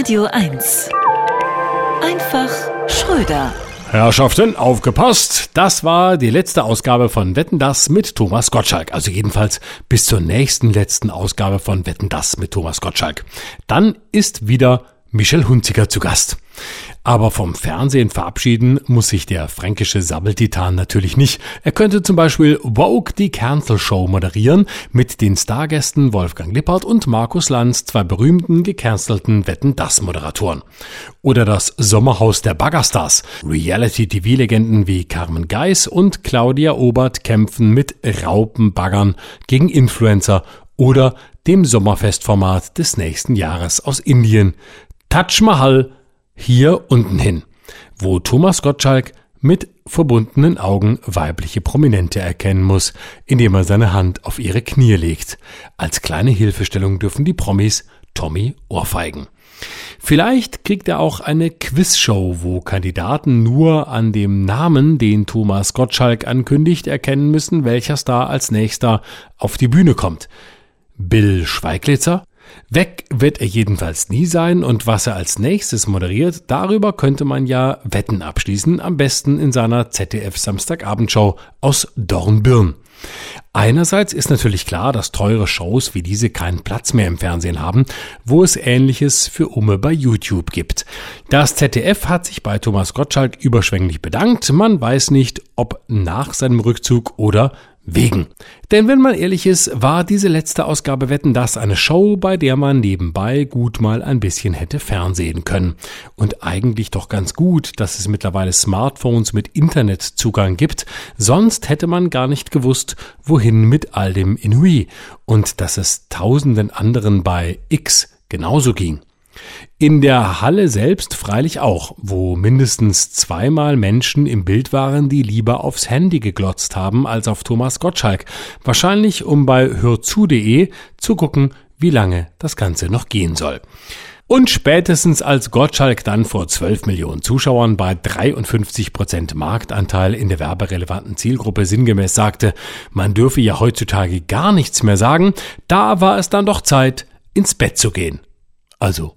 Radio 1. Einfach Schröder. Herrschaften, aufgepasst! Das war die letzte Ausgabe von Wetten Das mit Thomas Gottschalk. Also jedenfalls bis zur nächsten letzten Ausgabe von Wetten Das mit Thomas Gottschalk. Dann ist wieder Michel Hunziker zu Gast. Aber vom Fernsehen verabschieden muss sich der fränkische Sabbeltitan natürlich nicht. Er könnte zum Beispiel Vogue die Cancel Show moderieren mit den Stargästen Wolfgang Lippert und Markus Lanz, zwei berühmten gecancelten Wetten das Moderatoren. Oder das Sommerhaus der Baggerstars. Reality-TV-Legenden wie Carmen Geis und Claudia Obert kämpfen mit Raupenbaggern gegen Influencer oder dem Sommerfestformat des nächsten Jahres aus Indien. Taj Mahal hier unten hin, wo Thomas Gottschalk mit verbundenen Augen weibliche Prominente erkennen muss, indem er seine Hand auf ihre Knie legt. Als kleine Hilfestellung dürfen die Promis Tommy ohrfeigen. Vielleicht kriegt er auch eine Quizshow, wo Kandidaten nur an dem Namen, den Thomas Gottschalk ankündigt, erkennen müssen, welcher Star als nächster auf die Bühne kommt. Bill Schweiglitzer, Weg wird er jedenfalls nie sein und was er als nächstes moderiert, darüber könnte man ja Wetten abschließen, am besten in seiner ZDF Samstagabendshow aus Dornbirn. Einerseits ist natürlich klar, dass teure Shows wie diese keinen Platz mehr im Fernsehen haben, wo es ähnliches für Umme bei YouTube gibt. Das ZDF hat sich bei Thomas Gottschalk überschwänglich bedankt. Man weiß nicht, ob nach seinem Rückzug oder wegen. Denn wenn man ehrlich ist, war diese letzte Ausgabe Wetten das eine Show, bei der man nebenbei gut mal ein bisschen hätte fernsehen können. Und eigentlich doch ganz gut, dass es mittlerweile Smartphones mit Internetzugang gibt, sonst hätte man gar nicht gewusst, wohin mit all dem Inui und dass es tausenden anderen bei X genauso ging. In der Halle selbst freilich auch, wo mindestens zweimal Menschen im Bild waren, die lieber aufs Handy geglotzt haben als auf Thomas Gottschalk. Wahrscheinlich, um bei hörzu.de zu gucken, wie lange das Ganze noch gehen soll. Und spätestens als Gottschalk dann vor 12 Millionen Zuschauern bei 53 Prozent Marktanteil in der werberelevanten Zielgruppe sinngemäß sagte, man dürfe ja heutzutage gar nichts mehr sagen, da war es dann doch Zeit, ins Bett zu gehen. Also